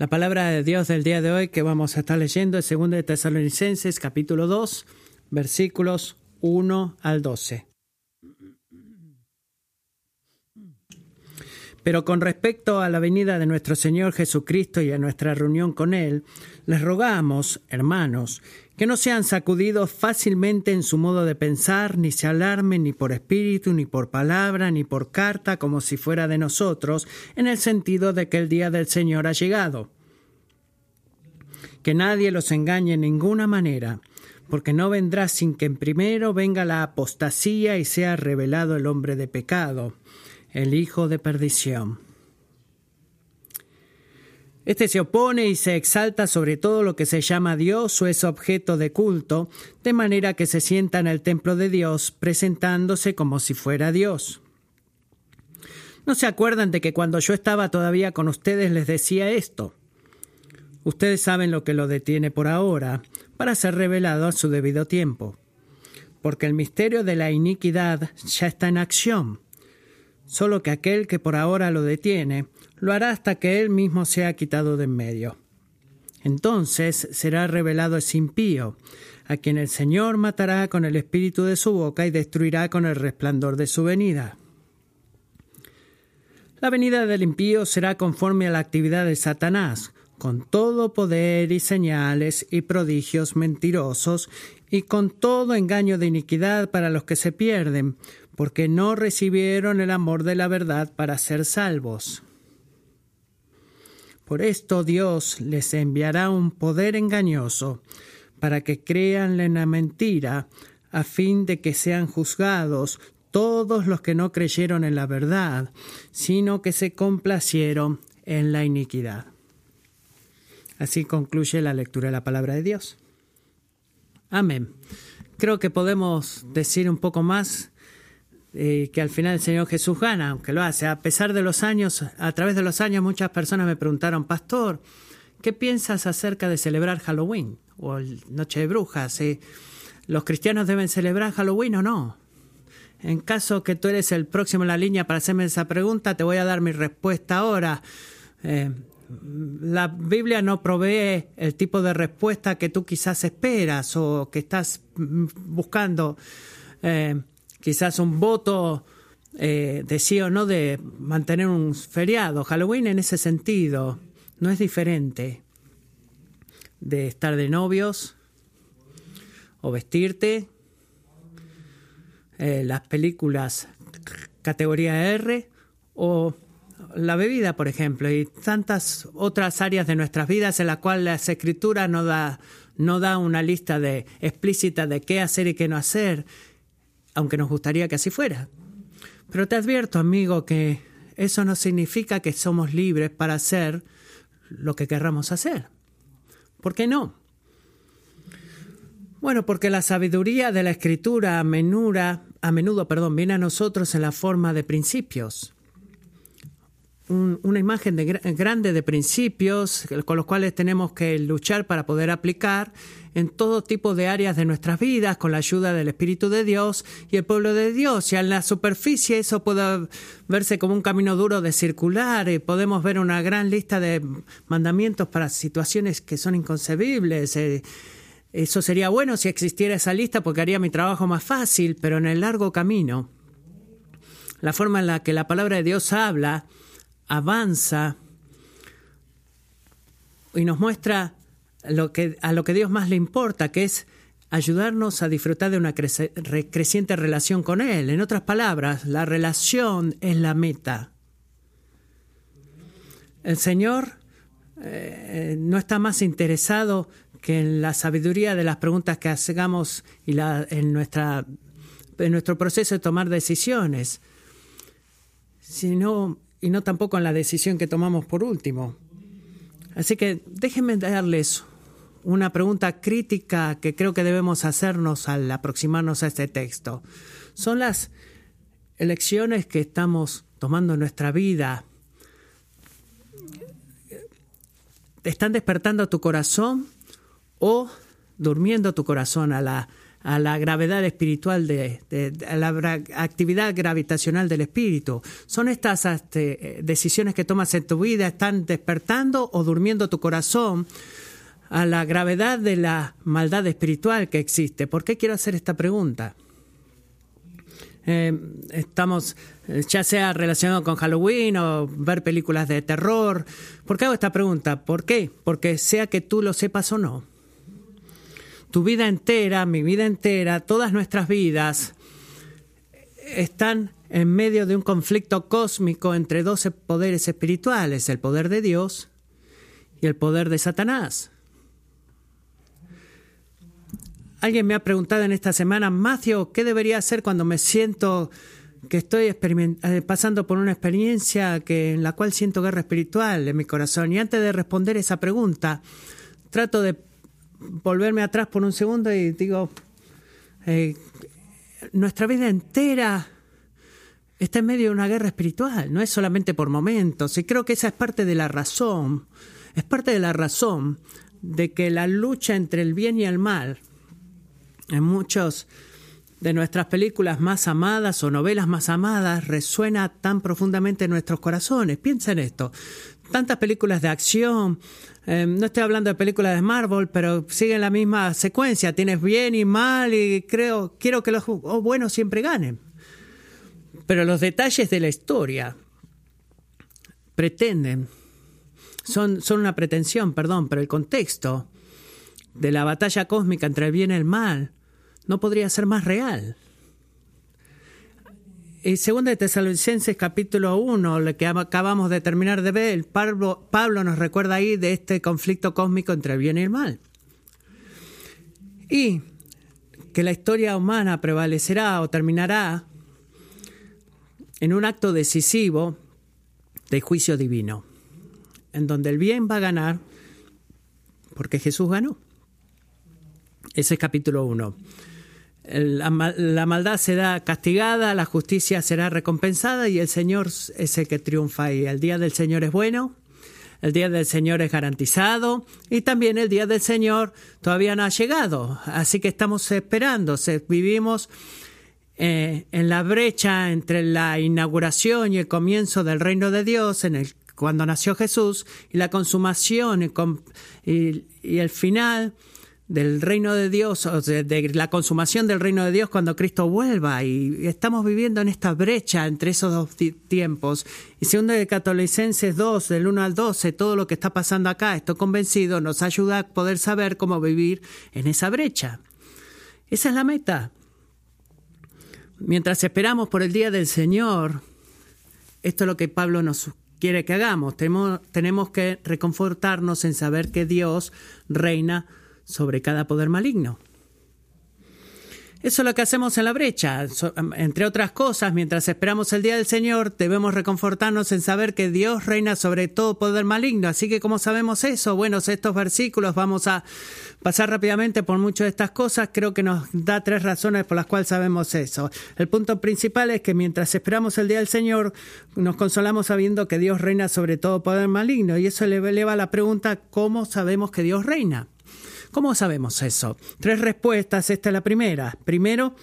La palabra de Dios del día de hoy que vamos a estar leyendo es 2 de Tesalonicenses capítulo 2 versículos 1 al 12. Pero con respecto a la venida de nuestro Señor Jesucristo y a nuestra reunión con Él, les rogamos, hermanos, que no sean sacudidos fácilmente en su modo de pensar, ni se alarmen ni por espíritu, ni por palabra, ni por carta, como si fuera de nosotros, en el sentido de que el día del Señor ha llegado. Que nadie los engañe en ninguna manera, porque no vendrá sin que en primero venga la apostasía y sea revelado el hombre de pecado, el hijo de perdición este se opone y se exalta sobre todo lo que se llama Dios o es objeto de culto, de manera que se sienta en el templo de Dios presentándose como si fuera Dios. ¿No se acuerdan de que cuando yo estaba todavía con ustedes les decía esto? Ustedes saben lo que lo detiene por ahora, para ser revelado a su debido tiempo. Porque el misterio de la iniquidad ya está en acción. Solo que aquel que por ahora lo detiene, lo hará hasta que él mismo sea quitado de en medio. Entonces será revelado ese impío, a quien el Señor matará con el espíritu de su boca y destruirá con el resplandor de su venida. La venida del impío será conforme a la actividad de Satanás, con todo poder y señales y prodigios mentirosos, y con todo engaño de iniquidad para los que se pierden, porque no recibieron el amor de la verdad para ser salvos. Por esto Dios les enviará un poder engañoso para que crean en la mentira, a fin de que sean juzgados todos los que no creyeron en la verdad, sino que se complacieron en la iniquidad. Así concluye la lectura de la palabra de Dios. Amén. Creo que podemos decir un poco más eh, que al final el Señor Jesús gana, aunque lo hace. A pesar de los años, a través de los años muchas personas me preguntaron, Pastor, ¿qué piensas acerca de celebrar Halloween o Noche de Brujas? ¿Los cristianos deben celebrar Halloween o no? En caso que tú eres el próximo en la línea para hacerme esa pregunta, te voy a dar mi respuesta ahora. Eh, la Biblia no provee el tipo de respuesta que tú quizás esperas o que estás mm, buscando. Eh, quizás un voto eh, de sí o no de mantener un feriado. Halloween en ese sentido no es diferente de estar de novios o vestirte. Eh, las películas categoría R o la bebida, por ejemplo, y tantas otras áreas de nuestras vidas en las cuales la escritura no da, no da una lista de, explícita de qué hacer y qué no hacer aunque nos gustaría que así fuera. Pero te advierto, amigo, que eso no significa que somos libres para hacer lo que querramos hacer. ¿Por qué no? Bueno, porque la sabiduría de la escritura a menudo, a menudo perdón, viene a nosotros en la forma de principios una imagen de, grande de principios con los cuales tenemos que luchar para poder aplicar en todo tipo de áreas de nuestras vidas con la ayuda del Espíritu de Dios y el pueblo de Dios. Y en la superficie eso puede verse como un camino duro de circular y podemos ver una gran lista de mandamientos para situaciones que son inconcebibles. Eh, eso sería bueno si existiera esa lista porque haría mi trabajo más fácil, pero en el largo camino, la forma en la que la palabra de Dios habla, avanza y nos muestra lo que, a lo que Dios más le importa, que es ayudarnos a disfrutar de una creciente relación con Él. En otras palabras, la relación es la meta. El Señor eh, no está más interesado que en la sabiduría de las preguntas que hagamos y en, en nuestro proceso de tomar decisiones, sino y no tampoco en la decisión que tomamos por último. Así que déjenme darles una pregunta crítica que creo que debemos hacernos al aproximarnos a este texto. Son las elecciones que estamos tomando en nuestra vida. ¿Están despertando tu corazón o durmiendo tu corazón a la a la gravedad espiritual, de, a la actividad gravitacional del espíritu. Son estas este, decisiones que tomas en tu vida, están despertando o durmiendo tu corazón a la gravedad de la maldad espiritual que existe. ¿Por qué quiero hacer esta pregunta? Eh, estamos, ya sea relacionado con Halloween o ver películas de terror. ¿Por qué hago esta pregunta? ¿Por qué? Porque sea que tú lo sepas o no, tu vida entera, mi vida entera, todas nuestras vidas están en medio de un conflicto cósmico entre dos poderes espirituales, el poder de Dios y el poder de Satanás. Alguien me ha preguntado en esta semana, Matthew, ¿qué debería hacer cuando me siento que estoy eh, pasando por una experiencia que, en la cual siento guerra espiritual en mi corazón? Y antes de responder esa pregunta, trato de volverme atrás por un segundo y digo, eh, nuestra vida entera está en medio de una guerra espiritual, no es solamente por momentos. Y creo que esa es parte de la razón, es parte de la razón de que la lucha entre el bien y el mal en muchas de nuestras películas más amadas o novelas más amadas resuena tan profundamente en nuestros corazones. Piensa en esto. Tantas películas de acción, eh, no estoy hablando de películas de Marvel, pero siguen la misma secuencia. Tienes bien y mal y creo, quiero que los buenos siempre ganen. Pero los detalles de la historia pretenden, son, son una pretensión, perdón, pero el contexto de la batalla cósmica entre el bien y el mal no podría ser más real. Y segunda de Tesalonicenses capítulo 1, lo que acabamos de terminar de ver, Pablo, Pablo nos recuerda ahí de este conflicto cósmico entre el bien y el mal. Y que la historia humana prevalecerá o terminará en un acto decisivo de juicio divino, en donde el bien va a ganar porque Jesús ganó. Ese es capítulo 1 la, maldad será castigada, la justicia será recompensada y el Señor es el que triunfa. Y el día del Señor es bueno, el día del Señor es garantizado y también el día del Señor todavía no ha llegado. Así que estamos esperando, vivimos eh, en la brecha entre la inauguración y el comienzo del reino de Dios, en el, cuando nació Jesús, y la consumación y el final del reino de Dios, o de, la consumación del reino de Dios cuando Cristo vuelva. Y estamos viviendo en esta brecha entre esos dos tiempos. Y segundo de Catolicenses 2, del 1 al 12, todo lo que está pasando acá, estoy convencido, nos ayuda a poder saber cómo vivir en esa brecha. Esa es la meta. Mientras esperamos por el día del Señor, esto es lo que Pablo nos quiere que hagamos. Tenemos, tenemos que reconfortarnos en saber que Dios reina sobre cada poder maligno. Eso es lo que hacemos en la brecha. Entre otras cosas, mientras esperamos el día del Señor, debemos reconfortarnos en saber que Dios reina sobre todo poder maligno. Así que, ¿cómo sabemos eso? Bueno, estos versículos vamos a pasar rápidamente por muchas de estas cosas. Creo que nos da tres razones por las cuales sabemos eso. El punto principal es que mientras esperamos el día del Señor, nos consolamos sabiendo que Dios reina sobre todo poder maligno. Y eso eleva la pregunta, ¿cómo sabemos que Dios reina? ¿Cómo sabemos eso? Tres respuestas, esta es la primera. Primero,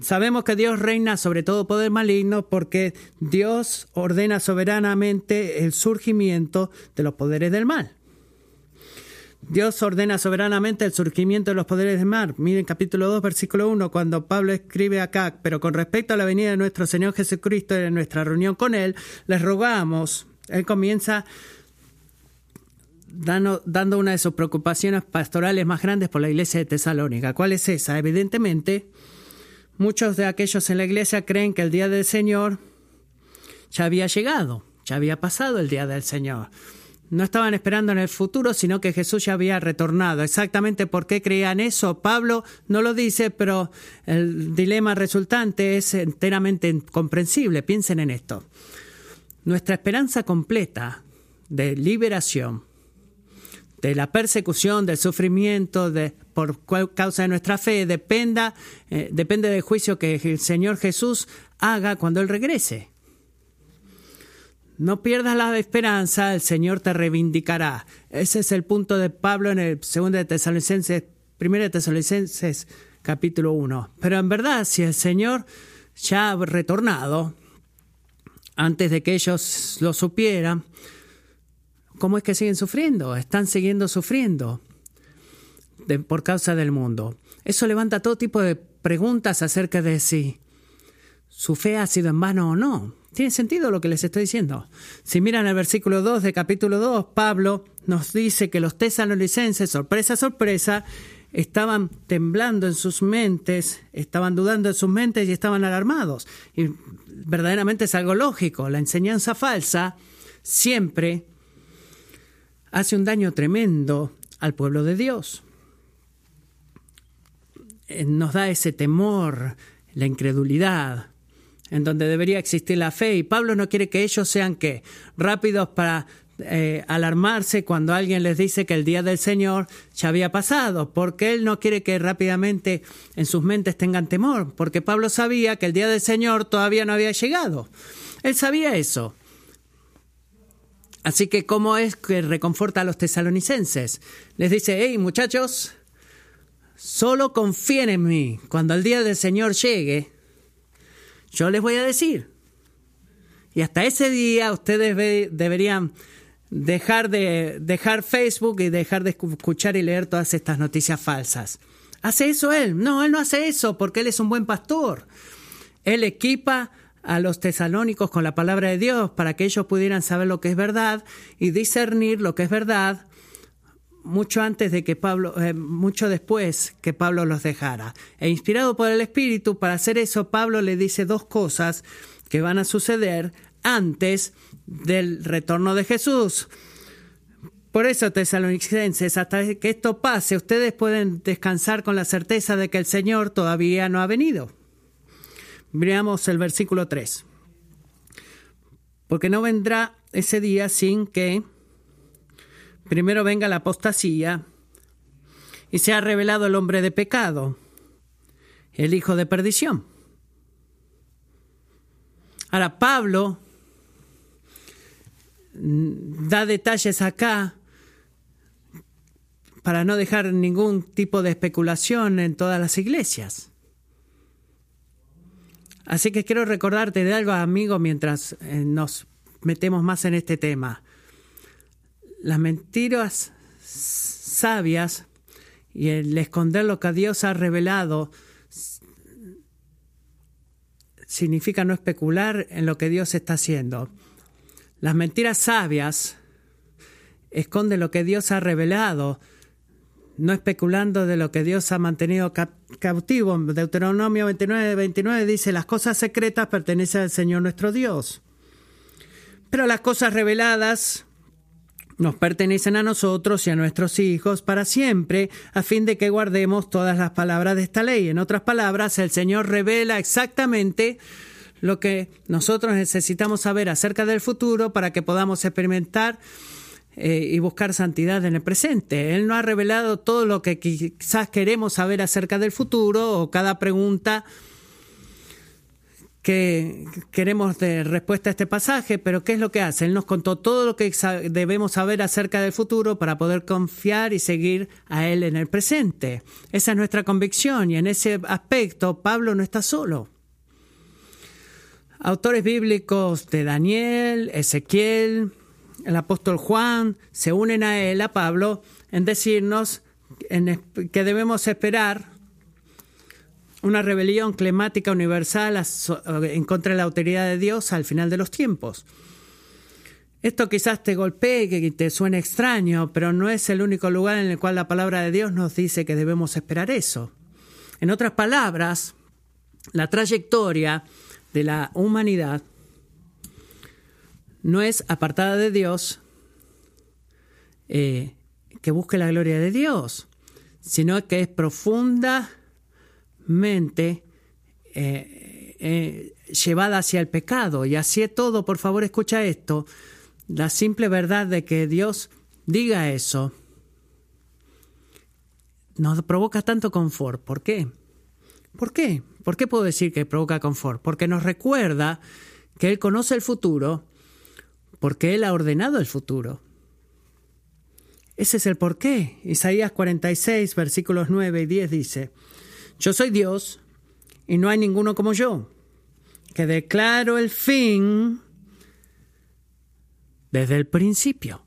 sabemos que Dios reina sobre todo poder maligno porque Dios ordena soberanamente el surgimiento de los poderes del mal. Dios ordena soberanamente el surgimiento de los poderes del mal. Miren capítulo 2, versículo 1, cuando Pablo escribe acá, pero con respecto a la venida de nuestro Señor Jesucristo y de nuestra reunión con Él, les rogamos, Él comienza dando, una de sus preocupaciones pastorales más grandes por la iglesia de Tesalónica. ¿Cuál es esa? Evidentemente, muchos de aquellos en la iglesia creen que el día del Señor ya había llegado, ya había pasado el día del Señor. No estaban esperando en el futuro, sino que Jesús ya había retornado. Exactamente por qué creían eso, Pablo no lo dice, pero el dilema resultante es enteramente comprensible. Piensen en esto. Nuestra esperanza completa de liberación de la persecución, del sufrimiento, de, por causa de nuestra fe, dependa, eh, depende del juicio que el Señor Jesús haga cuando Él regrese. No pierdas la esperanza, el Señor te reivindicará. Ese es el punto de Pablo en el segundo de Tesalonicenses, primero de Tesalonicenses capítulo 1. Pero en verdad, si el Señor ya ha retornado, antes de que ellos lo supieran, ¿cómo es que siguen sufriendo? Están siguiendo sufriendo por causa del mundo. Eso levanta todo tipo de preguntas acerca de si su fe ha sido en vano o no. ¿Tiene sentido lo que les estoy diciendo? Si miran el versículo 2 de capítulo 2, Pablo nos dice que los tesalonicenses, sorpresa, sorpresa, estaban temblando en sus mentes, estaban dudando en sus mentes y estaban alarmados. Y verdaderamente es algo lógico. La enseñanza falsa siempre hace un daño tremendo al pueblo de Dios. Eh, nos da ese temor, la incredulidad, en donde debería existir la fe. Y Pablo no quiere que ellos sean qué? Rápidos para eh, alarmarse cuando alguien les dice que el día del Señor ya había pasado, porque Él no quiere que rápidamente en sus mentes tengan temor, porque Pablo sabía que el día del Señor todavía no había llegado. Él sabía eso. Así que, ¿cómo es que reconforta a los tesalonicenses? Les dice, hey muchachos, solo confíen en mí. Cuando el día del Señor llegue, yo les voy a decir. Y hasta ese día ustedes deberían dejar de dejar Facebook y dejar de escuchar y leer todas estas noticias falsas. ¿Hace eso él? No, él no hace eso porque él es un buen pastor. Él equipa a los tesalónicos con la palabra de Dios para que ellos pudieran saber lo que es verdad y discernir lo que es verdad mucho antes de que Pablo, eh, mucho después que Pablo los dejara. E inspirado por el Espíritu para hacer eso, Pablo le dice dos cosas que van a suceder antes del retorno de Jesús. Por eso, tesalonicenses, hasta que esto pase, ustedes pueden descansar con la certeza de que el Señor todavía no ha venido. Veamos el versículo 3. Porque no vendrá ese día sin que primero venga la apostasía y se ha revelado el hombre de pecado, el hijo de perdición. Ahora, Pablo da detalles acá para no dejar ningún tipo de especulación en todas las iglesias. Así que quiero recordarte de algo, amigo, mientras eh, nos metemos más en este tema. Las mentiras sabias y el esconder lo que Dios ha revelado significa no especular en lo que Dios está haciendo. Las mentiras sabias esconden lo que Dios ha revelado, no especulando de lo que Dios ha mantenido cautivo. Deuteronomio 29, 29 dice, las cosas secretas pertenecen al Señor nuestro Dios. Pero las cosas reveladas nos pertenecen a nosotros y a nuestros hijos para siempre, a fin de que guardemos todas las palabras de esta ley. En otras palabras, el Señor revela exactamente lo que nosotros necesitamos saber acerca del futuro para que podamos experimentar eh, y buscar santidad en el presente. Él no ha revelado todo lo que quizás queremos saber acerca del futuro o cada pregunta que queremos de respuesta a este pasaje, pero ¿qué es lo que hace? Él nos contó todo lo que debemos saber acerca del futuro para poder confiar y seguir a Él en el presente. Esa es nuestra convicción y en ese aspecto Pablo no está solo. Autores bíblicos de Daniel, Ezequiel, el apóstol Juan se unen a él, a Pablo, en decirnos que debemos esperar una rebelión climática universal en contra de la autoridad de Dios al final de los tiempos. Esto quizás te golpee, que te suene extraño, pero no es el único lugar en el cual la palabra de Dios nos dice que debemos esperar eso. En otras palabras, la trayectoria de la humanidad no es apartada de Dios eh, que busque la gloria de Dios, sino que es profundamente eh, eh, llevada hacia el pecado. Y así es todo, por favor escucha esto, la simple verdad de que Dios diga eso nos provoca tanto confort. ¿Por qué? ¿Por qué? ¿Por qué puedo decir que provoca confort? Porque nos recuerda que Él conoce el futuro, porque Él ha ordenado el futuro. Ese es el porqué. Isaías 46, versículos 9 y 10 dice, Yo soy Dios y no hay ninguno como yo, que declaro el fin desde el principio.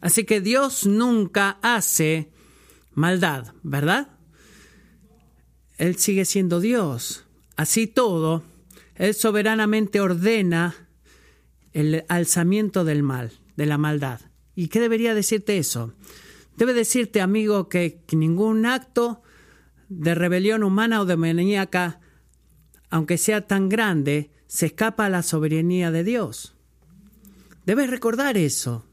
Así que Dios nunca hace maldad, ¿verdad? Él sigue siendo Dios. Así todo, Él soberanamente ordena el alzamiento del mal, de la maldad. ¿Y qué debería decirte eso? Debe decirte, amigo, que ningún acto de rebelión humana o demoníaca, aunque sea tan grande, se escapa a la soberanía de Dios. Debes recordar eso.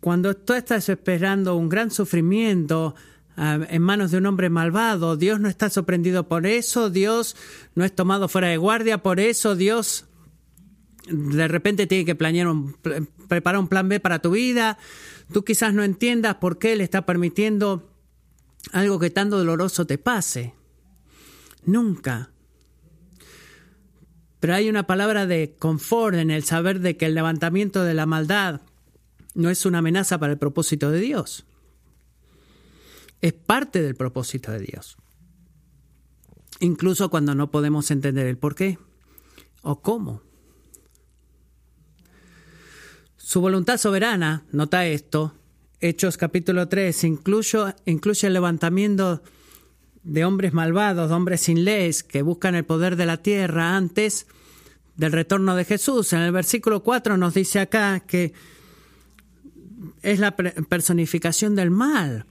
Cuando tú estás esperando un gran sufrimiento ah, en manos de un hombre malvado, Dios no está sorprendido por eso, Dios no es tomado fuera de guardia por eso, Dios de repente tiene que planear un, preparar un plan B para tu vida. Tú quizás no entiendas por qué Él está permitiendo algo que tan doloroso te pase. Nunca. Pero hay una palabra de confort en el saber de que el levantamiento de la maldad no es una amenaza para el propósito de Dios. Es parte del propósito de Dios. Incluso cuando no podemos entender el por qué o cómo. Su voluntad soberana, nota esto, Hechos capítulo 3, incluye, incluye el levantamiento de hombres malvados, de hombres sin leyes, que buscan el poder de la tierra antes del retorno de Jesús. En el versículo 4 nos dice acá que es la personificación del mal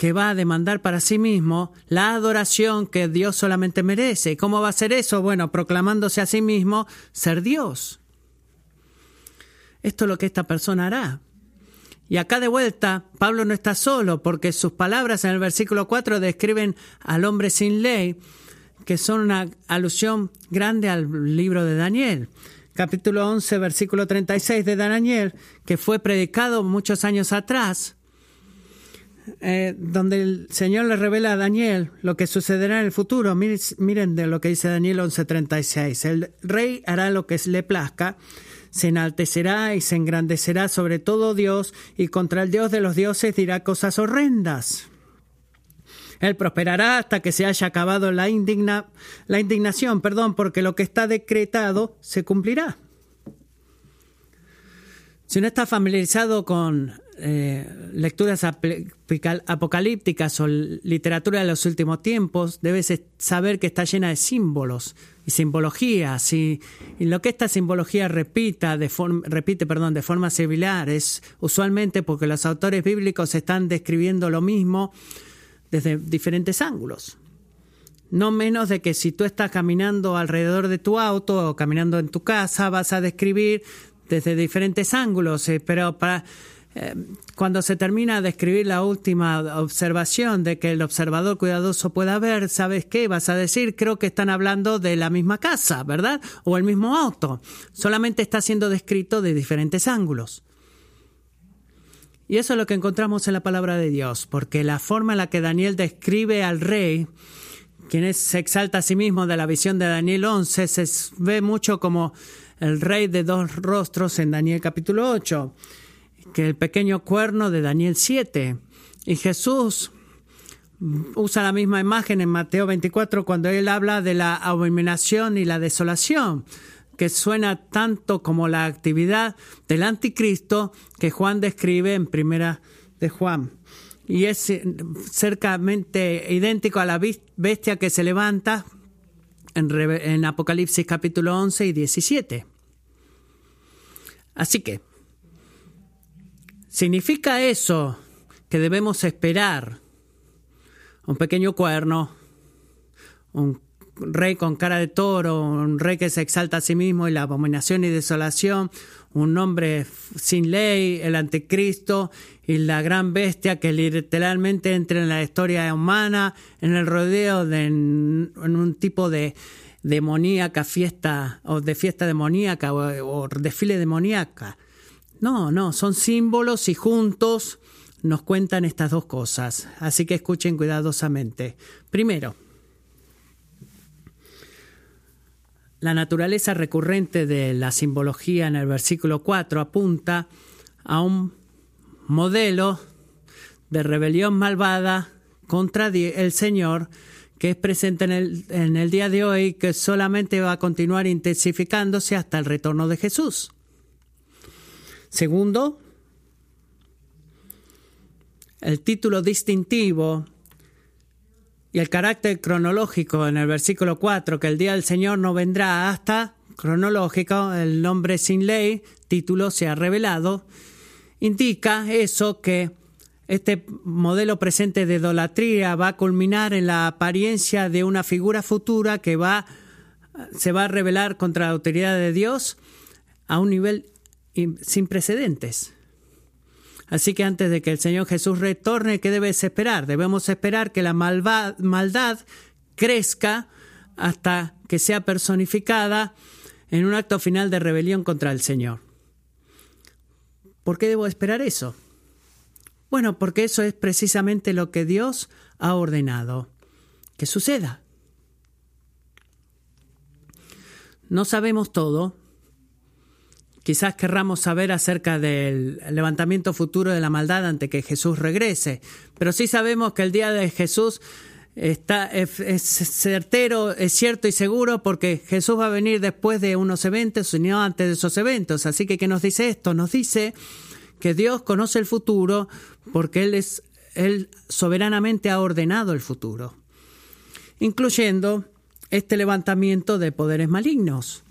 que va a demandar para sí mismo la adoración que Dios solamente merece. ¿Y cómo va a ser eso? Bueno, proclamándose a sí mismo ser Dios. Esto es lo que esta persona hará. Y acá de vuelta, Pablo no está solo, porque sus palabras en el versículo 4 describen al hombre sin ley, que son una alusión grande al libro de Daniel capítulo 11, versículo 36 de Daniel, que fue predicado muchos años atrás, eh, donde el Señor le revela a Daniel lo que sucederá en el futuro. Miren, de lo que dice Daniel 11:36. El rey hará lo que le plazca, se enaltecerá y se engrandecerá sobre todo Dios, y contra el Dios de los dioses dirá cosas horrendas. Él prosperará hasta que se haya acabado la, indigna, la indignación, perdón, porque lo que está decretado se cumplirá. Si no está familiarizado con eh, lecturas apocalípticas o literatura de los últimos tiempos, debes saber que está llena de símbolos y simbologías. Y, lo que esta simbología repita de repite perdón, de forma similar es usualmente porque los autores bíblicos están describiendo lo mismo desde diferentes ángulos. No menos de que si tú estás caminando alrededor de tu auto o caminando en tu casa, vas a describir desde diferentes ángulos, eh, pero para, eh, cuando se termina de escribir la última observación de que el observador cuidadoso pueda ver, ¿sabes qué? Vas a decir, creo que están hablando de la misma casa, ¿verdad? O el mismo auto. Solamente está siendo descrito de diferentes ángulos. Y eso es lo que encontramos en la palabra de Dios, porque la forma en la que Daniel describe al rey, quien se exalta a sí mismo de la visión de Daniel 11, se ve mucho como el rey de dos rostros en Daniel capítulo 8, que el pequeño cuerno de Daniel 7. Y Jesús usa la misma imagen en Mateo 24 cuando él habla de la abominación y la desolación que suena tanto como la actividad del anticristo que Juan describe en primera de Juan. Y es eh, cercamente idéntico a la bestia que se levanta en, Apocalipsis capítulo 11 y 17. Así que, ¿significa eso que debemos esperar un pequeño cuerno, un rey con cara de toro, un rey que se exalta a sí mismo y la abominación y desolación, un hombre sin ley, el anticristo y la gran bestia que literalmente entra en la historia humana, en el rodeo de en, un tipo de demoníaca fiesta o de fiesta demoníaca o, o desfile demoníaca. No, no, son símbolos y juntos nos cuentan estas dos cosas. Así que escuchen cuidadosamente. Primero, La naturaleza recurrente de la simbología en el versículo 4 apunta a un modelo de rebelión malvada contra el Señor que es presente en el, en el día de hoy, que solamente va a continuar intensificándose hasta el retorno de Jesús. Segundo, el título distintivo y el carácter cronológico en el versículo 4, que el día del Señor no vendrá hasta cronológico, el nombre sin ley, título se ha revelado, indica eso que este modelo presente de idolatría va a culminar en la apariencia de una figura futura que va, se va a revelar contra la autoridad de Dios a un nivel sin precedentes. Así que antes de que el Señor Jesús retorne, ¿qué debes esperar? Debemos esperar que la maldad crezca hasta que sea personificada en un acto final de rebelión contra el Señor. ¿Por qué debo esperar eso? Bueno, porque eso es precisamente lo que Dios ha ordenado que suceda. No sabemos todo. Quizás querramos saber acerca del levantamiento futuro de la maldad antes que Jesús regrese, pero sí sabemos que el día de Jesús está, es, certero, es cierto y seguro porque Jesús va a venir después de unos eventos no antes de esos eventos. Así que, ¿qué nos dice esto? Nos dice que Dios conoce el futuro porque Él, es, Él soberanamente ha ordenado el futuro, incluyendo este levantamiento de poderes malignos.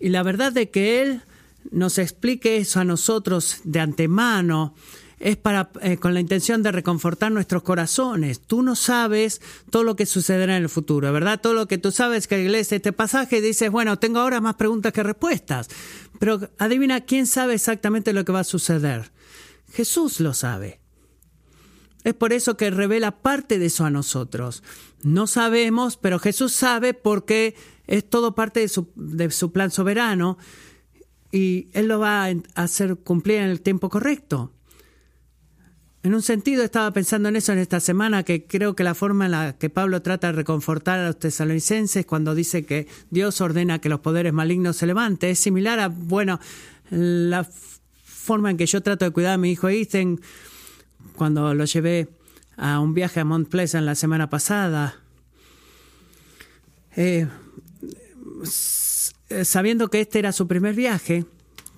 Y la verdad de que Él nos explique eso a nosotros de antemano es para eh, con la intención de reconfortar nuestros corazones. Tú no sabes todo lo que sucederá en el futuro, ¿verdad? Todo lo que tú sabes que lees este pasaje dices, bueno, tengo ahora más preguntas que respuestas. Pero adivina quién sabe exactamente lo que va a suceder. Jesús lo sabe. Es por eso que revela parte de eso a nosotros. No sabemos, pero Jesús sabe porque es todo parte de su, de su plan soberano y Él lo va a hacer cumplir en el tiempo correcto. En un sentido, estaba pensando en eso en esta semana, que creo que la forma en la que Pablo trata de reconfortar a los tesalonicenses cuando dice que Dios ordena que los poderes malignos se levanten es similar a, bueno, la forma en que yo trato de cuidar a mi hijo Ethan cuando lo llevé a un viaje a Mont Pleasant la semana pasada. Eh, sabiendo que este era su primer viaje,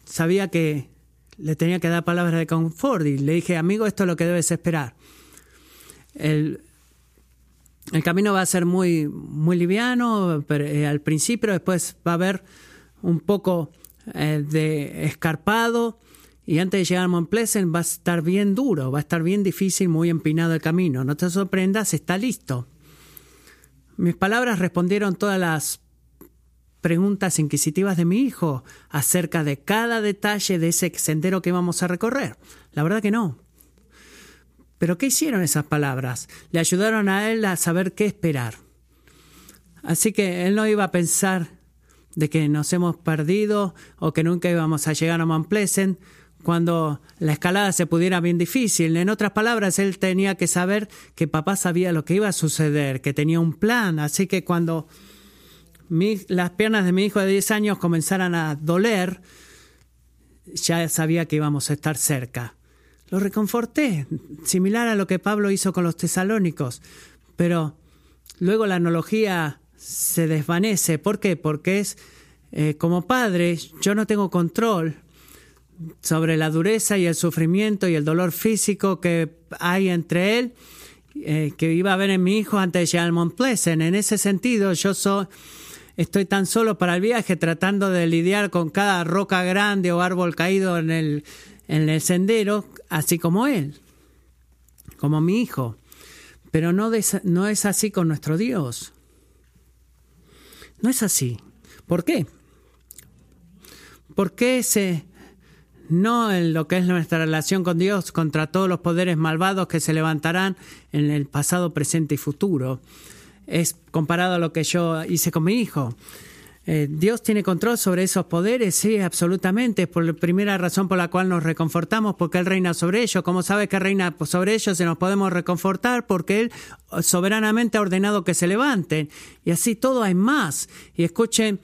sabía que le tenía que dar palabras de confort y le dije, amigo, esto es lo que debes esperar. El, camino va a ser muy, muy liviano eh, al principio, después va a haber un poco eh, de escarpado y antes de llegar a Mont Pleasant va a estar bien duro, va a estar bien difícil, muy empinado el camino. No te sorprendas, está listo. Mis palabras respondieron todas las preguntas inquisitivas de mi hijo acerca de cada detalle de ese sendero que vamos a recorrer. La verdad que no. Pero ¿qué hicieron esas palabras? Le ayudaron a él a saber qué esperar. Así que él no iba a pensar de que nos hemos perdido o que nunca íbamos a llegar a Mount Pleasant cuando la escalada se pudiera bien difícil. En otras palabras, él tenía que saber que papá sabía lo que iba a suceder, que tenía un plan. Así que cuando las piernas de mi hijo de 10 años comenzaran a doler, ya sabía que íbamos a estar cerca. Lo reconforté, similar a lo que Pablo hizo con los tesalónicos, pero luego la analogía se desvanece. ¿Por qué? Porque es eh, como padre, yo no tengo control sobre la dureza y el sufrimiento y el dolor físico que hay entre él, eh, que iba a ver en mi hijo antes de llegar al Mont Pleasant. En ese sentido, yo soy Estoy tan solo para el viaje tratando de lidiar con cada roca grande o árbol caído en el, en el sendero, así como él, como mi hijo. Pero no, no es así con nuestro Dios. No es así. ¿Por qué? ¿Por qué ese no en lo que es nuestra relación con Dios contra todos los poderes malvados que se levantarán en el pasado, presente y futuro? Es comparado a lo que yo hice con mi hijo. Eh, Dios tiene control sobre esos poderes, sí, absolutamente. Por la primera razón por la cual nos reconfortamos, porque Él reina sobre ellos. Como sabe que reina sobre ellos, se nos podemos reconfortar porque Él soberanamente ha ordenado que se levanten. Y así todo hay más. Y escuchen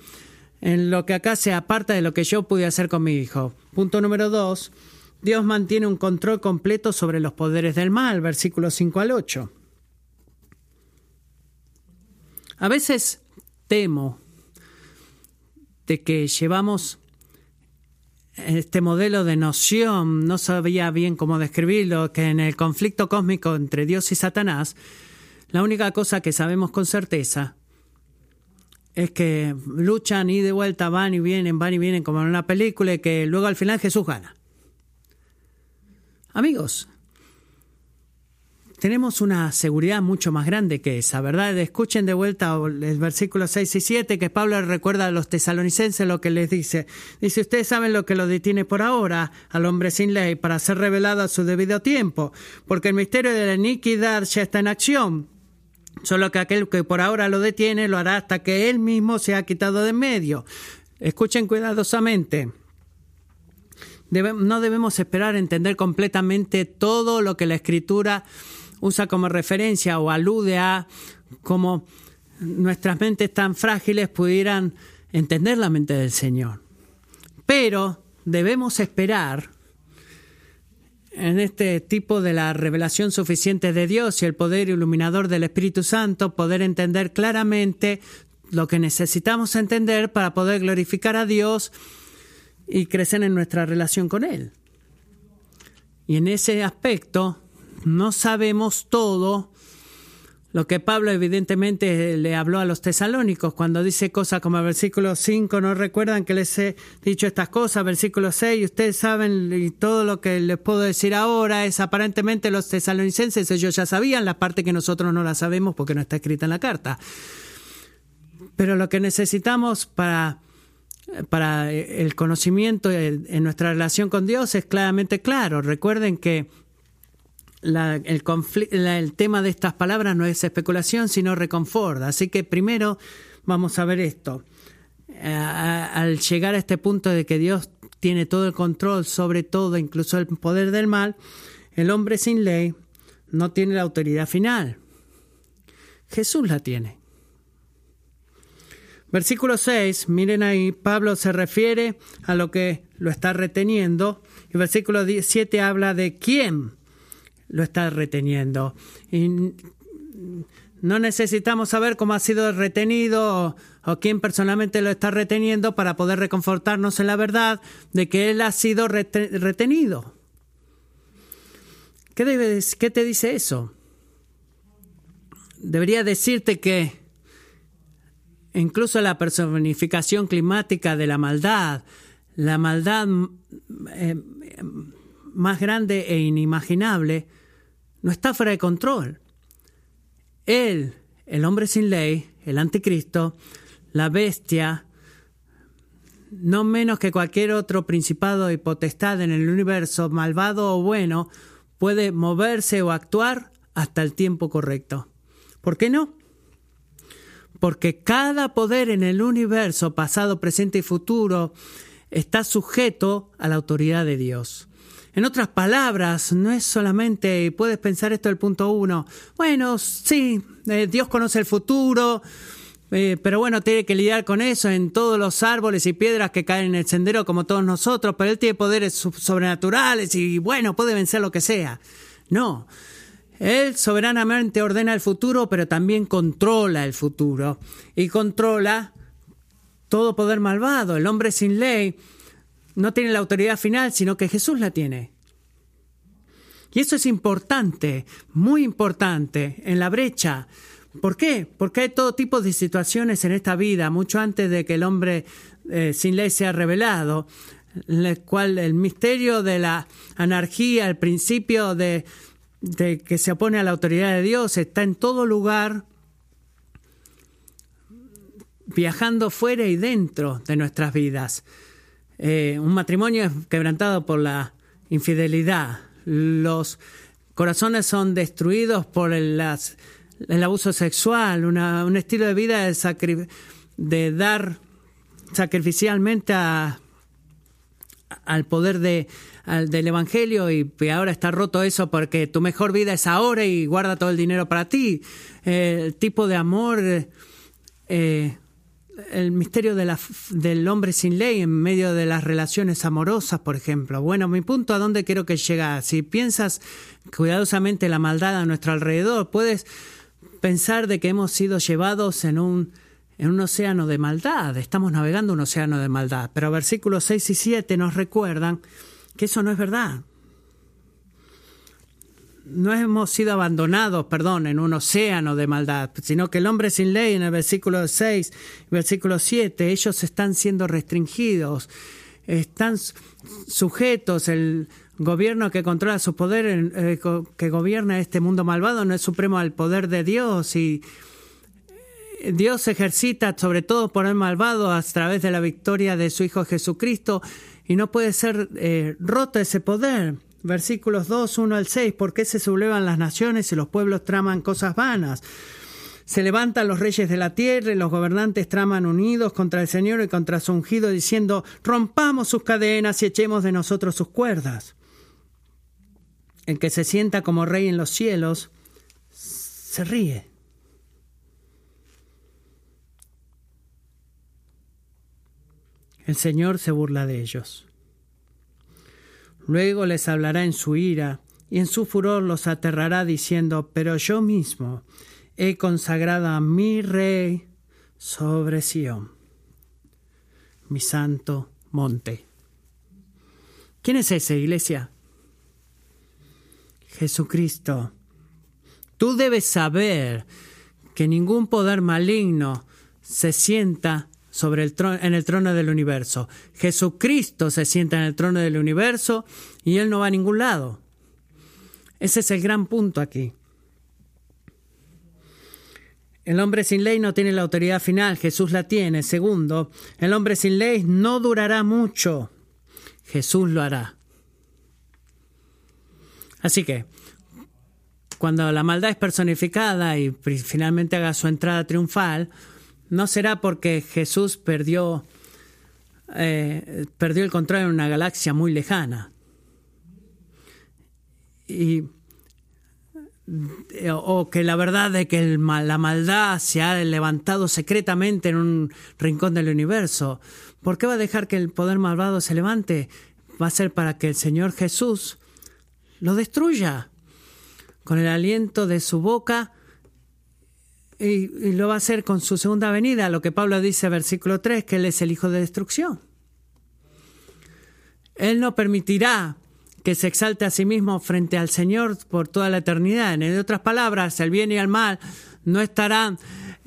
en lo que acá se aparta de lo que yo pude hacer con mi hijo. Punto número dos. Dios mantiene un control completo sobre los poderes del mal, versículos 5 al 8. A veces temo de que llevamos este modelo de noción, no sabía bien cómo describirlo, que en el conflicto cósmico entre Dios y Satanás, la única cosa que sabemos con certeza es que luchan y de vuelta, van y vienen, van y vienen como en una película y que luego al final Jesús gana. Amigos, tenemos una seguridad mucho más grande que esa, ¿verdad? Escuchen de vuelta el versículo 6 y 7 que Pablo recuerda a los tesalonicenses lo que les dice. Dice, ustedes saben lo que lo detiene por ahora al hombre sin ley para ser revelado a su debido tiempo, porque el misterio de la iniquidad ya está en acción. Solo que aquel que por ahora lo detiene lo hará hasta que él mismo se ha quitado de medio. Escuchen cuidadosamente no debemos esperar entender completamente todo lo que la escritura usa como referencia o alude a cómo nuestras mentes tan frágiles pudieran entender la mente del Señor. Pero debemos esperar en este tipo de la revelación suficiente de Dios y el poder iluminador del Espíritu Santo, poder entender claramente lo que necesitamos entender para poder glorificar a Dios y crecer en nuestra relación con Él. Y en ese aspecto no sabemos todo lo que Pablo evidentemente le habló a los tesalónicos cuando dice cosas como el versículo 5, no recuerdan que les he dicho estas cosas, versículo 6, ustedes saben y todo lo que les puedo decir ahora es aparentemente los tesalonicenses, ellos ya sabían la parte que nosotros no la sabemos porque no está escrita en la carta. Pero lo que necesitamos para para el conocimiento en nuestra relación con Dios es claramente claro. Recuerden que el, tema de estas palabras no es especulación, sino reconforta. Así que primero vamos a ver esto. al llegar a este punto de que Dios tiene todo el control sobre todo, incluso el poder del mal, el hombre sin ley no tiene la autoridad final. Jesús la tiene. Versículo 6, miren ahí, Pablo se refiere a lo que lo está reteniendo. Y versículo 7 habla de quién lo está reteniendo. Y no necesitamos saber cómo ha sido retenido o, quién personalmente lo está reteniendo para poder reconfortarnos en la verdad de que él ha sido retenido. ¿Qué, ¿Qué te dice eso? Debería decirte que incluso la personificación climática de la maldad, la maldad eh, más grande e inimaginable, no está fuera de control. Él, el hombre sin ley, el anticristo, la bestia, no menos que cualquier otro principado y potestad en el universo, malvado o bueno, puede moverse o actuar hasta el tiempo correcto. ¿Por qué no? Porque cada poder en el universo, pasado, presente y futuro, está sujeto a la autoridad de Dios. En otras palabras, no es solamente, puedes pensar esto del punto uno, bueno, sí, eh, Dios conoce el futuro, eh, pero bueno, tiene que lidiar con eso en todos los árboles y piedras que caen en el sendero como todos nosotros, pero Él tiene poderes sobrenaturales y bueno, puede vencer lo que sea. No, Él soberanamente ordena el futuro, pero también controla el futuro y controla todo poder malvado. El hombre sin ley no tiene la autoridad final, sino que Jesús la tiene. Y eso es importante, muy importante, en la brecha. ¿Por qué? Porque hay todo tipo de situaciones en esta vida, mucho antes de que el hombre eh, sin ley sea revelado, el cual el misterio de la anarquía, el principio de que se opone a la autoridad de Dios, está en todo lugar, viajando fuera y dentro de nuestras vidas. Eh, un matrimonio es quebrantado por la infidelidad. Los corazones son destruidos por el, abuso sexual, un estilo de vida de, dar sacrificialmente al poder de, del Evangelio y ahora está roto eso porque tu mejor vida es ahora y guarda todo el dinero para ti. el tipo de amor eh, el misterio de la, del hombre sin ley en medio de las relaciones amorosas, por ejemplo. Bueno, mi punto a dónde quiero que llegue. Si piensas cuidadosamente la maldad a nuestro alrededor, puedes pensar de que hemos sido llevados en un, en un océano de maldad. Estamos navegando un océano de maldad. Pero versículos 6 y 7 nos recuerdan que eso no es verdad no hemos sido abandonados, perdón, en un océano de maldad, sino que el hombre sin ley en el versículo 6, versículo 7, ellos están siendo restringidos, están sujetos, el gobierno que controla su poder, eh, que gobierna este mundo malvado, no es supremo al poder de Dios y Dios ejercita sobre todo por el malvado a través de la victoria de su Hijo Jesucristo y no puede ser eh, roto ese poder versículos 2, 1 al 6, ¿por qué se sublevan las naciones y los pueblos traman cosas vanas? Se levantan los reyes de la tierra y los gobernantes traman unidos contra el Señor y contra su ungido, diciendo, rompamos sus cadenas y echemos de nosotros sus cuerdas. El que se sienta como rey en los cielos se ríe. El Señor se burla de ellos. Luego les hablará en su ira, y en su furor los aterrará diciendo, pero yo mismo he consagrado a mi rey sobre Sión, mi santo monte. ¿Quién es ese, iglesia? Jesucristo. Tú debes saber que ningún poder maligno se sienta sobre el trono, en el trono del universo. Jesucristo se sienta en el trono del universo y Él no va a ningún lado. Ese es el gran punto aquí. El hombre sin ley no tiene la autoridad final, Jesús la tiene. Segundo, el hombre sin ley no durará mucho, Jesús lo hará. Así que, cuando la maldad es personificada y finalmente haga su entrada triunfal, no será porque Jesús perdió, eh, perdió el control en una galaxia muy lejana. Y, eh, o que la verdad de que la maldad se ha levantado secretamente en un rincón del universo. ¿Por qué va a dejar que el poder malvado se levante? Va a ser para que el Señor Jesús lo destruya. Con el aliento de su boca y, lo va a hacer con su segunda venida, lo que Pablo dice, versículo 3, que Él es el Hijo de destrucción. Él no permitirá que se exalte a sí mismo frente al Señor por toda la eternidad. En otras palabras, el bien y el mal no estarán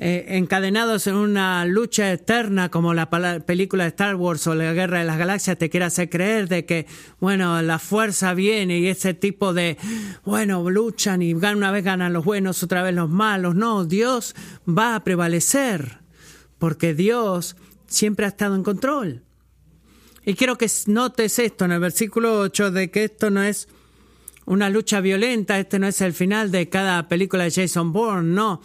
eh, encadenados en una lucha eterna como la película de Star Wars o la Guerra de las Galaxias te quiere hacer creer de que, bueno, la fuerza viene y ese tipo de, bueno, luchan y una vez ganan los buenos, otra vez los malos. No, Dios va a prevalecer porque Dios siempre ha estado en control. Y quiero que notes esto en el versículo 8 de que esto no es una lucha violenta, este no es el final de cada película de Jason Bourne, no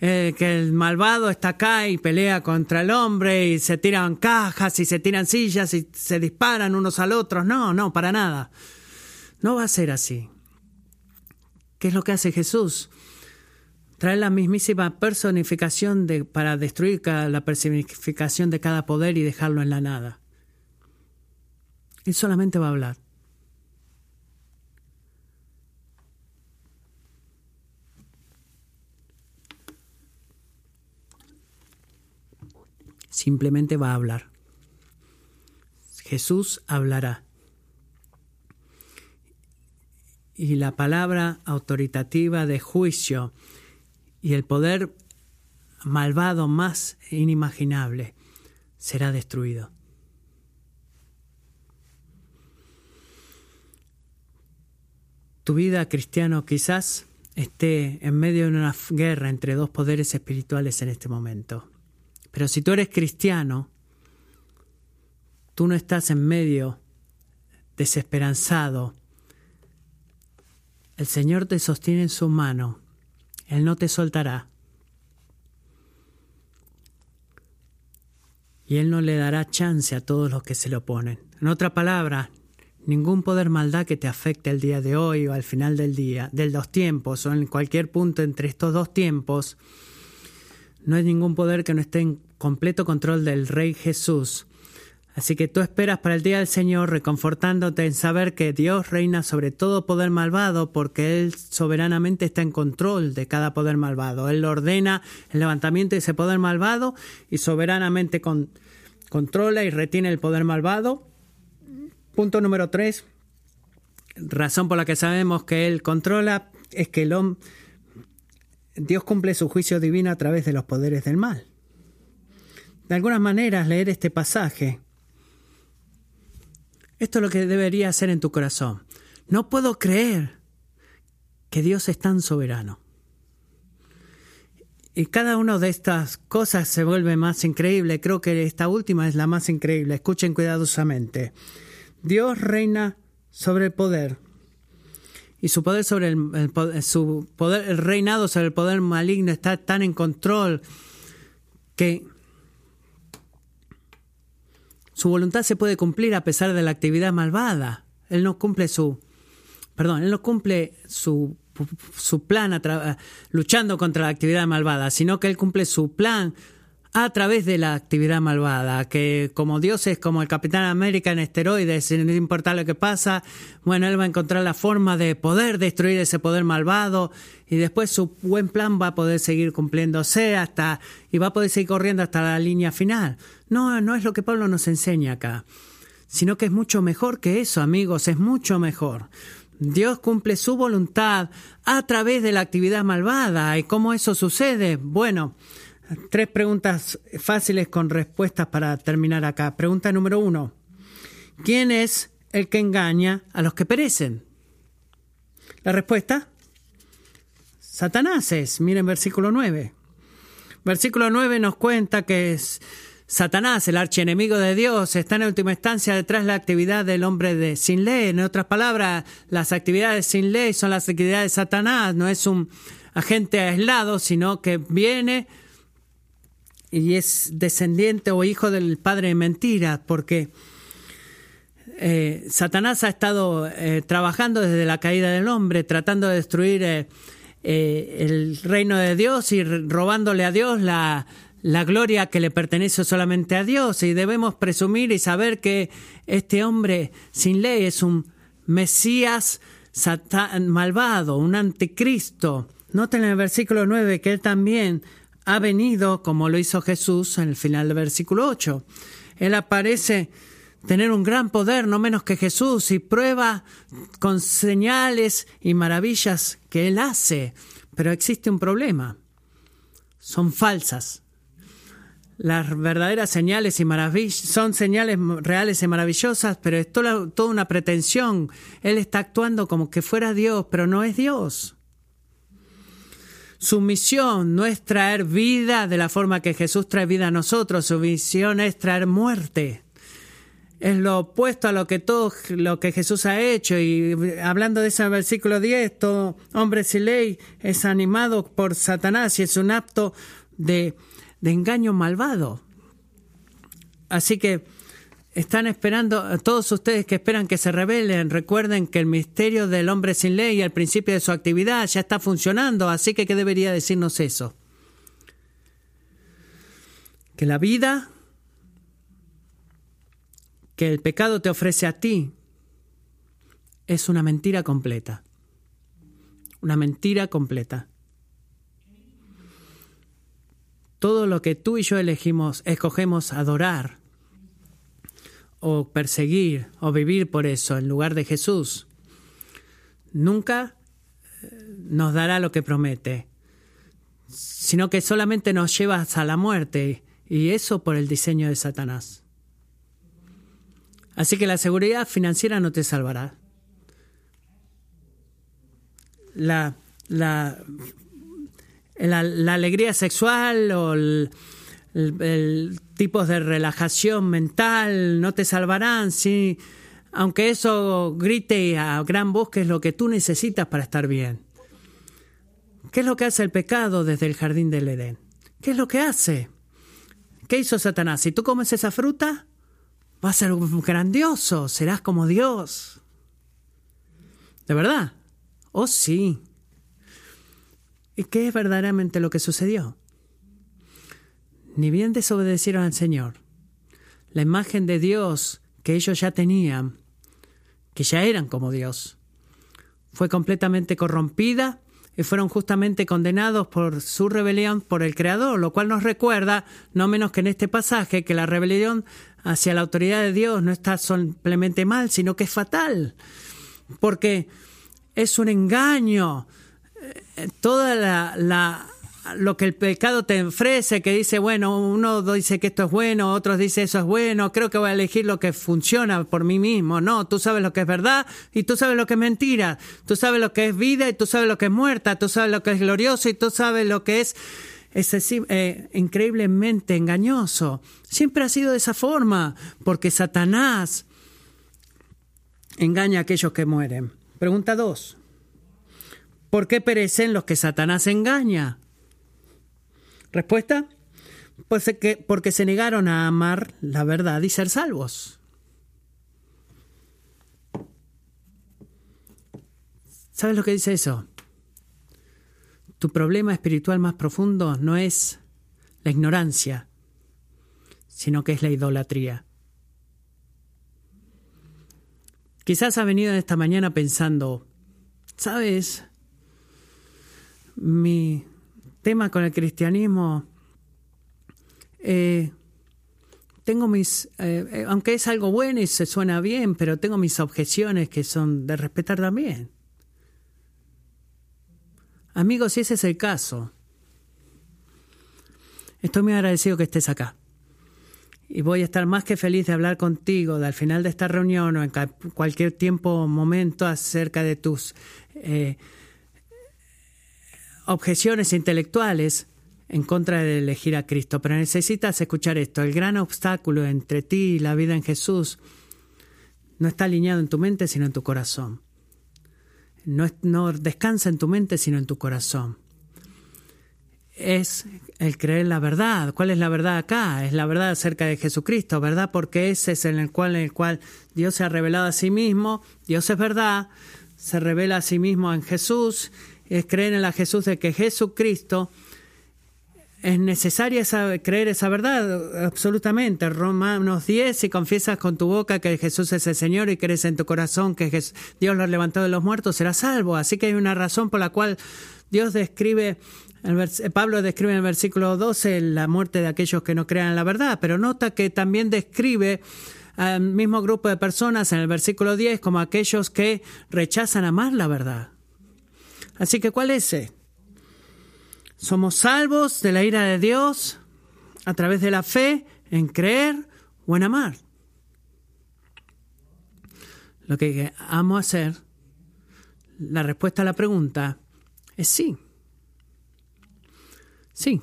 eh, que el malvado está acá y pelea contra el hombre y se tiran cajas y se tiran sillas y se disparan unos al otro. No, no, para nada. No va a ser así. ¿Qué es lo que hace Jesús? Trae la mismísima personificación de, para destruir la personificación de cada poder y dejarlo en la nada. Él solamente va a hablar. Simplemente va a hablar. Jesús hablará. Y la palabra autoritativa de juicio y el poder malvado más inimaginable será destruido. Tu vida, cristiano, quizás esté en medio de una guerra entre dos poderes espirituales en este momento. Pero si tú eres cristiano, tú no estás en medio desesperanzado. El Señor te sostiene en su mano. Él no te soltará. Y Él no le dará chance a todos los que se le oponen. En otra palabra, ningún poder maldad que te afecte el día de hoy o al final del día, del dos tiempos o en cualquier punto entre estos dos tiempos, no hay ningún poder que no esté completo control del Rey Jesús. Así que tú esperas para el día del Señor reconfortándote en saber que Dios reina sobre todo poder malvado porque Él soberanamente está en control de cada poder malvado. Él ordena el levantamiento de ese poder malvado y soberanamente controla y retiene el poder malvado. Punto número tres. Razón por la que sabemos que Él controla es que el Dios cumple su juicio divino a través de los poderes del mal. De algunas maneras, leer este pasaje esto es lo que debería hacer en tu corazón. No puedo creer que Dios es tan soberano. Y cada una de estas cosas se vuelve más increíble. Creo que esta última es la más increíble. Escuchen cuidadosamente. Dios reina sobre el poder. Y su poder sobre el, su poder, el reinado sobre el poder maligno está tan en control que su voluntad se puede cumplir a pesar de la actividad malvada. Él no cumple su, perdón, él no cumple su, su plan luchando contra la actividad malvada, sino que él cumple su plan a través de la actividad malvada, que como Dios es como el Capitán América en esteroides, sin importar lo que pasa, bueno, él va a encontrar la forma de poder destruir ese poder malvado y después su buen plan va a poder seguir cumpliéndose hasta y va a poder seguir corriendo hasta la línea final. No, no es lo que Pablo nos enseña acá, sino que es mucho mejor que eso, amigos, es mucho mejor. Dios cumple su voluntad a través de la actividad malvada. ¿Y cómo eso sucede? Bueno, Tres preguntas fáciles con respuestas para terminar acá. Pregunta número uno. ¿Quién es el que engaña a los que perecen? La respuesta, Satanás es. Miren versículo 9. Versículo 9 nos cuenta que es Satanás, el archienemigo de Dios, está en última instancia detrás de la actividad del hombre de sin ley. En otras palabras, las actividades sin ley son las actividades de Satanás. No es un agente aislado, sino que viene y es descendiente o hijo del padre de mentira, porque eh, Satanás ha estado eh, trabajando desde la caída del hombre, tratando de destruir eh, el reino de Dios y robándole a Dios la, la gloria que le pertenece solamente a Dios. Y debemos presumir y saber que este hombre sin ley es un Mesías malvado, un anticristo. Noten en el versículo 9 que él también ha venido como lo hizo Jesús en el final del versículo 8. Él aparece tener un gran poder, no menos que Jesús, y prueba con señales y maravillas que Él hace. Pero existe un problema. Son falsas. Las verdaderas señales y maravillas son señales reales y maravillosas, pero es toda, toda una pretensión. Él está actuando como que fuera Dios, pero no es Dios. Su misión no es traer vida de la forma que Jesús trae vida a nosotros, su misión es traer muerte. Es lo opuesto a lo que todo lo que Jesús ha hecho. Y hablando de ese versículo 10, todo hombre sin ley es animado por Satanás y es un acto de, de engaño malvado. Así que están esperando, todos ustedes que esperan que se revelen, recuerden que el misterio del hombre sin ley el principio de su actividad ya está funcionando, así que ¿qué debería decirnos eso? Que la vida que el pecado te ofrece a ti es una mentira completa. Una mentira completa. Todo lo que tú y yo elegimos, escogemos adorar o perseguir o vivir por eso en lugar de Jesús, nunca eh, nos dará lo que promete, sino que solamente nos lleva a la muerte y eso por el diseño de Satanás. Así que la seguridad financiera no te salvará. La, la, la, alegría sexual o el, el, tipos de relajación mental no te salvarán, sí, aunque eso grite a gran voz que es lo que tú necesitas para estar bien. ¿Qué es lo que hace el pecado desde el jardín del Edén? ¿Qué es lo que hace? ¿Qué hizo Satanás? Si tú comes esa fruta, va a ser grandioso, serás como Dios. ¿De verdad? Oh, sí. ¿Y qué es verdaderamente lo que sucedió? Ni bien desobedecieron al Señor. La imagen de Dios que ellos ya tenían, que ya eran como Dios, fue completamente corrompida y fueron justamente condenados por su rebelión por el Creador, lo cual nos recuerda, no menos que en este pasaje, que la rebelión hacia la autoridad de Dios no está simplemente mal, sino que es fatal, porque es un engaño. Eh, toda la, lo que el pecado te ofrece, que dice, bueno, uno dice que esto es bueno, otros dice eso es bueno, creo que voy a elegir lo que funciona por mí mismo. No, tú sabes lo que es verdad y tú sabes lo que es mentira. Tú sabes lo que es vida y tú sabes lo que es muerta. Tú sabes lo que es glorioso y tú sabes lo que es eh, increíblemente engañoso. Siempre ha sido de esa forma, porque Satanás engaña a aquellos que mueren. Pregunta 2. ¿Por qué perecen los que Satanás engaña? Respuesta, pues que, porque se negaron a amar la verdad y ser salvos. ¿Sabes lo que dice eso? Tu problema espiritual más profundo no es la ignorancia, sino que es la idolatría. Quizás ha venido esta mañana pensando, ¿sabes? Mi tema con el cristianismo, eh, tengo mis, eh, eh, aunque es algo bueno y se suena bien, pero tengo mis objeciones que son de respetar también. Amigos, si ese es el caso, estoy muy agradecido que estés acá. Y voy a estar más que feliz de hablar contigo al final de esta reunión o en cualquier tiempo o momento acerca de tus objeciones intelectuales en contra de elegir a Cristo, pero necesitas escuchar esto. El gran obstáculo entre ti y la vida en Jesús no está alineado en tu mente, sino en tu corazón. No, descansa en tu mente, sino en tu corazón. Es el creer la verdad. ¿Cuál es la verdad acá? Es la verdad acerca de Jesucristo, ¿verdad? Porque ese es en el cual, en el cual Dios se ha revelado a sí mismo. Dios es verdad, se revela a sí mismo en Jesús es creer en la Jesús de que Jesucristo es necesaria creer esa verdad, absolutamente. Romanos 10, si confiesas con tu boca que Jesús es el Señor y crees en tu corazón que Dios lo ha levantado de los muertos, serás salvo. Así que hay una razón por la cual Dios describe, Pablo describe en el versículo 12 la muerte de aquellos que no crean en la verdad, pero nota que también describe al mismo grupo de personas en el versículo 10 como aquellos que rechazan amar la verdad. Así que, ¿cuál es? Somos salvos de la ira de Dios a través de la fe en creer o en amar. Lo que amo hacer, la respuesta a la pregunta es sí. Sí.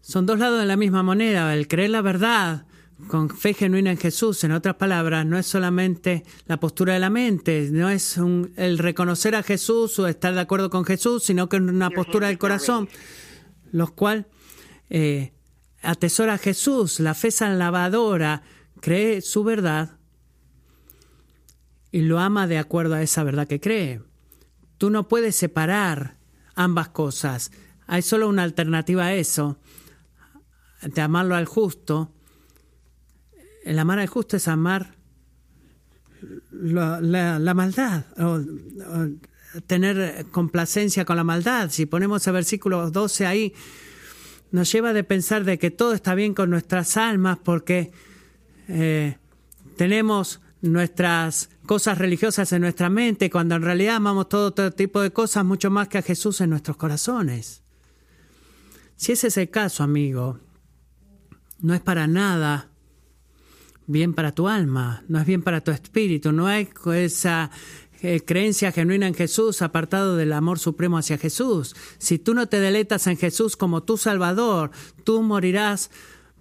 Son dos lados de la misma moneda. El creer la verdad con fe genuina en Jesús, en otras palabras, no es solamente la postura de la mente, no es el reconocer a Jesús o estar de acuerdo con Jesús, sino que es una postura del corazón, los cual eh, atesora a Jesús, la fe salvadora, cree su verdad y lo ama de acuerdo a esa verdad que cree. Tú no puedes separar ambas cosas. Hay solo una alternativa a eso, de amarlo al justo el amar al justo es amar la, maldad, o, tener complacencia con la maldad. Si ponemos el versículo 12 ahí, nos lleva de pensar de que todo está bien con nuestras almas porque eh, tenemos nuestras cosas religiosas en nuestra mente, cuando en realidad amamos todo, todo tipo de cosas mucho más que a Jesús en nuestros corazones. Si ese es el caso, amigo, no es para nada bien para tu alma, no es bien para tu espíritu, no hay esa eh, creencia genuina en Jesús apartado del amor supremo hacia Jesús. Si tú no te deleitas en Jesús como tu Salvador, tú morirás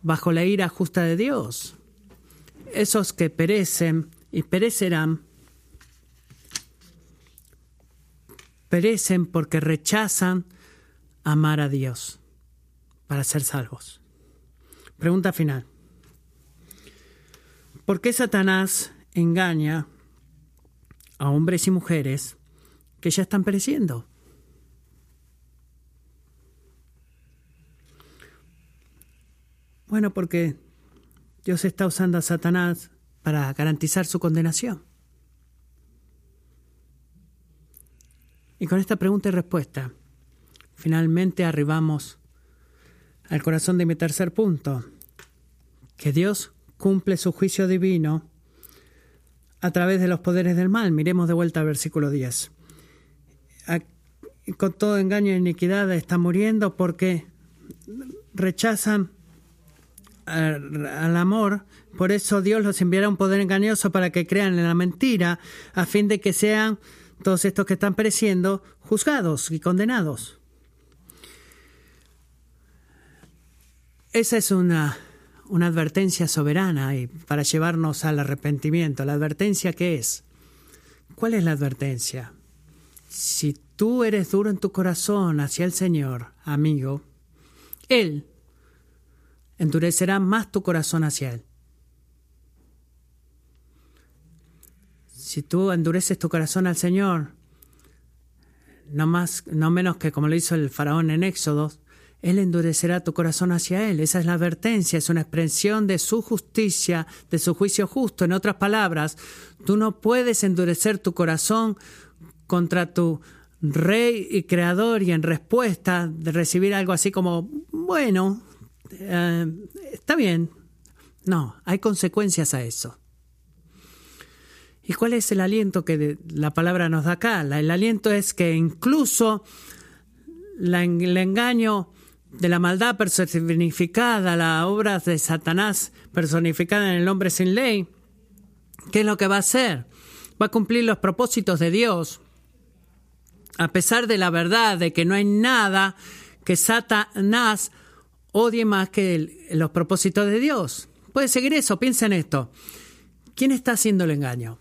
bajo la ira justa de Dios. Esos que perecen y perecerán, perecen porque rechazan amar a Dios para ser salvos. Pregunta final. ¿Por qué Satanás engaña a hombres y mujeres que ya están pereciendo? Bueno, porque Dios está usando a Satanás para garantizar su condenación. Y con esta pregunta y respuesta, finalmente arribamos al corazón de mi tercer punto, que Dios cumple su juicio divino a través de los poderes del mal. Miremos de vuelta al versículo 10. Con todo engaño e iniquidad está muriendo porque rechazan al amor, por eso Dios los enviará un poder engañoso para que crean en la mentira, a fin de que sean todos estos que están pereciendo juzgados y condenados. Esa es una, una advertencia soberana y para llevarnos al arrepentimiento. ¿La advertencia qué es? ¿Cuál es la advertencia? Si tú eres duro en tu corazón hacia el Señor, amigo, Él endurecerá más tu corazón hacia Él. Si tú endureces tu corazón al Señor, no, más, no menos que como lo hizo el faraón en Éxodo, Él endurecerá tu corazón hacia Él. Esa es la advertencia, es una expresión de su justicia, de su juicio justo. En otras palabras, tú no puedes endurecer tu corazón contra tu rey y creador y en respuesta de recibir algo así como, bueno, eh, está bien. No, hay consecuencias a eso. ¿Y cuál es el aliento que la palabra nos da acá? El aliento es que incluso el engaño de la maldad personificada, la obra de Satanás personificada en el hombre sin ley, ¿qué es lo que va a hacer? Va a cumplir los propósitos de Dios, a pesar de la verdad de que no hay nada que Satanás odie más que los propósitos de Dios. Puede seguir eso, piensa en esto. ¿Quién está haciendo el engaño?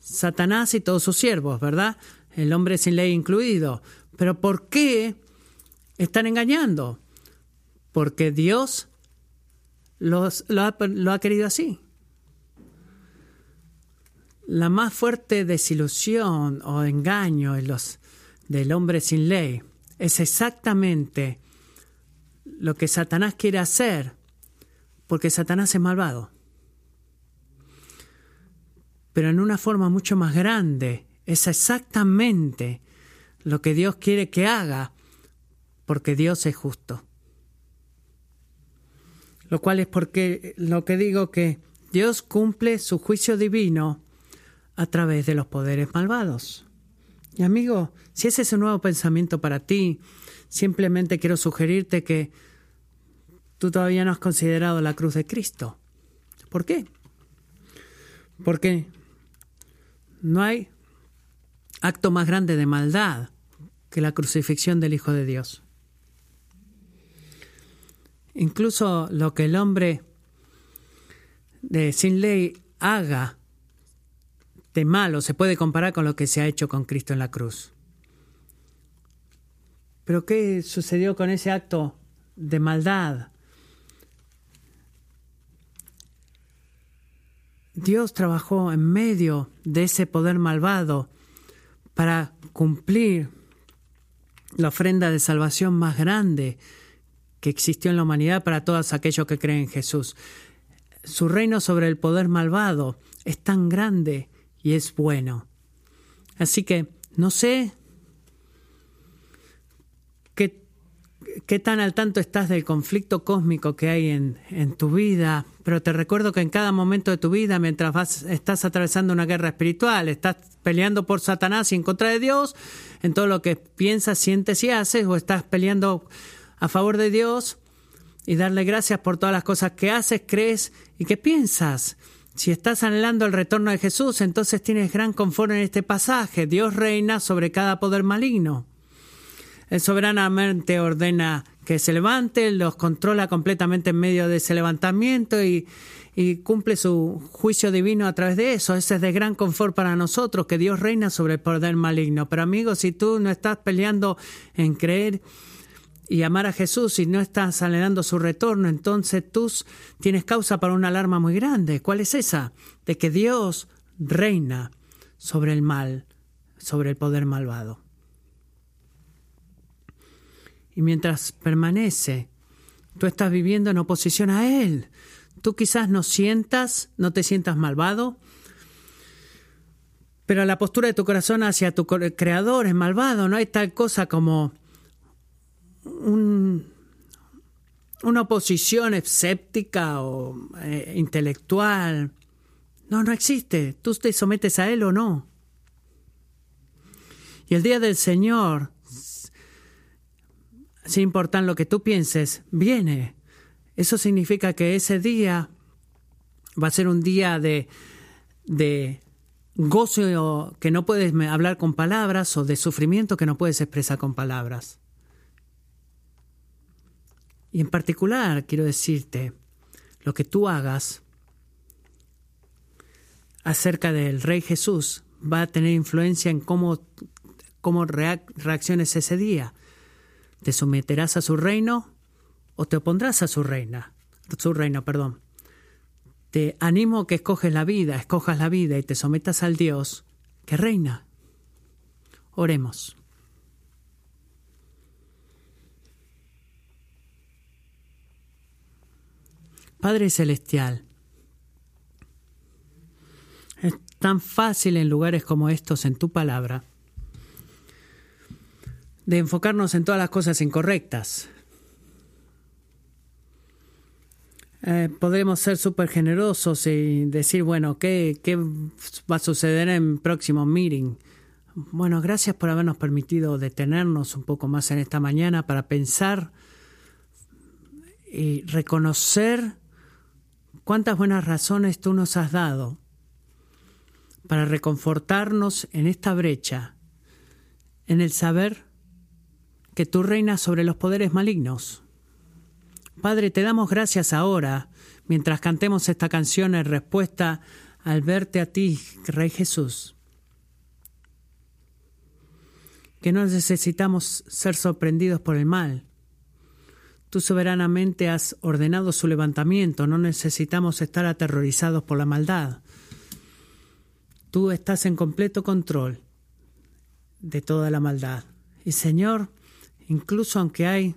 Satanás y todos sus siervos, ¿verdad? El hombre sin ley incluido. Pero ¿por qué están engañando? Porque Dios los, lo, ha, querido así. La más fuerte desilusión o engaño en los, del hombre sin ley es exactamente lo que Satanás quiere hacer, porque Satanás es malvado. Pero en una forma mucho más grande, es exactamente lo que Dios quiere que haga, porque Dios es justo. Lo cual es porque lo que digo que Dios cumple su juicio divino a través de los poderes malvados. Y amigo, si ese es un nuevo pensamiento para ti, simplemente quiero sugerirte que tú todavía no has considerado la cruz de Cristo. ¿Por qué? Porque no hay acto más grande de maldad que la crucifixión del Hijo de Dios. Incluso lo que el hombre de sin ley haga de malo se puede comparar con lo que se ha hecho con Cristo en la cruz. Pero ¿qué sucedió con ese acto de maldad Dios trabajó en medio de ese poder malvado para cumplir la ofrenda de salvación más grande que existió en la humanidad para todos aquellos que creen en Jesús. Su reino sobre el poder malvado es tan grande y es bueno. Así que no sé qué tan al tanto estás del conflicto cósmico que hay en, en, tu vida, pero te recuerdo que en cada momento de tu vida, mientras vas, estás atravesando una guerra espiritual, estás peleando por Satanás y en contra de Dios, en todo lo que piensas, sientes y haces, o estás peleando a favor de Dios y darle gracias por todas las cosas que haces, crees y que piensas. Si estás anhelando el retorno de Jesús, entonces tienes gran confort en este pasaje. Dios reina sobre cada poder maligno. Él soberanamente ordena que se levante, los controla completamente en medio de ese levantamiento y, cumple su juicio divino a través de eso. Ese es de gran confort para nosotros, que Dios reina sobre el poder maligno. Pero amigos, si tú no estás peleando en creer y amar a Jesús y no estás anhelando su retorno, entonces tú tienes causa para una alarma muy grande. ¿Cuál es esa? De que Dios reina sobre el mal, sobre el poder malvado. Y mientras permanece Tú estás viviendo en oposición a Él. Tú quizás no sientas, no te sientas malvado, pero la postura de tu corazón hacia tu creador es malvado. No hay tal cosa como un, una oposición escéptica o eh, intelectual. No, no existe. Tú te sometes a Él o no. Y el día del Señor, sin importar lo que tú pienses, viene. Eso significa que ese día va a ser un día de, de gozo que no puedes hablar con palabras o de sufrimiento que no puedes expresar con palabras. Y en particular quiero decirte, lo que tú hagas acerca del Rey Jesús va a tener influencia en cómo, cómo reacciones ese día. ¿Te someterás a su reino o te opondrás a su reina? Su reino, perdón. Te animo que escoges la vida, escojas la vida y te sometas al Dios que reina. Oremos. Padre Celestial, es tan fácil en lugares como estos, en tu palabra, de enfocarnos en todas las cosas incorrectas. Eh, podemos ser súper generosos y decir, bueno, ¿qué, ¿qué va a suceder en próximo meeting? Bueno, gracias por habernos permitido detenernos un poco más en esta mañana para pensar y reconocer cuántas buenas razones tú nos has dado para reconfortarnos en esta brecha, en el saber que tú reinas sobre los poderes malignos. Padre, te damos gracias ahora, mientras cantemos esta canción en respuesta al verte a ti, Rey Jesús, que no necesitamos ser sorprendidos por el mal, Tú soberanamente has ordenado su levantamiento, no necesitamos estar aterrorizados por la maldad. Tú estás en completo control de toda la maldad. Y Señor, incluso aunque hay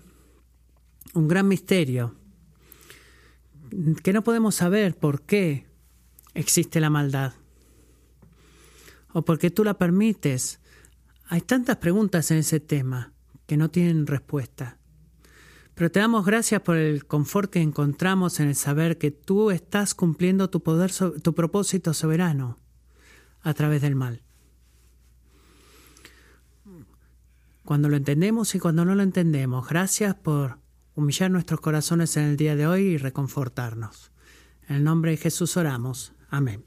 un gran misterio, que no podemos saber por qué existe la maldad, o por qué tú la permites, hay tantas preguntas en ese tema que no tienen respuesta. Pero te damos gracias por el confort que encontramos en el saber que tú estás cumpliendo tu poder, tu propósito soberano a través del mal. Cuando lo entendemos y cuando no lo entendemos, gracias por humillar nuestros corazones en el día de hoy y reconfortarnos. En el nombre de Jesús oramos. Amén.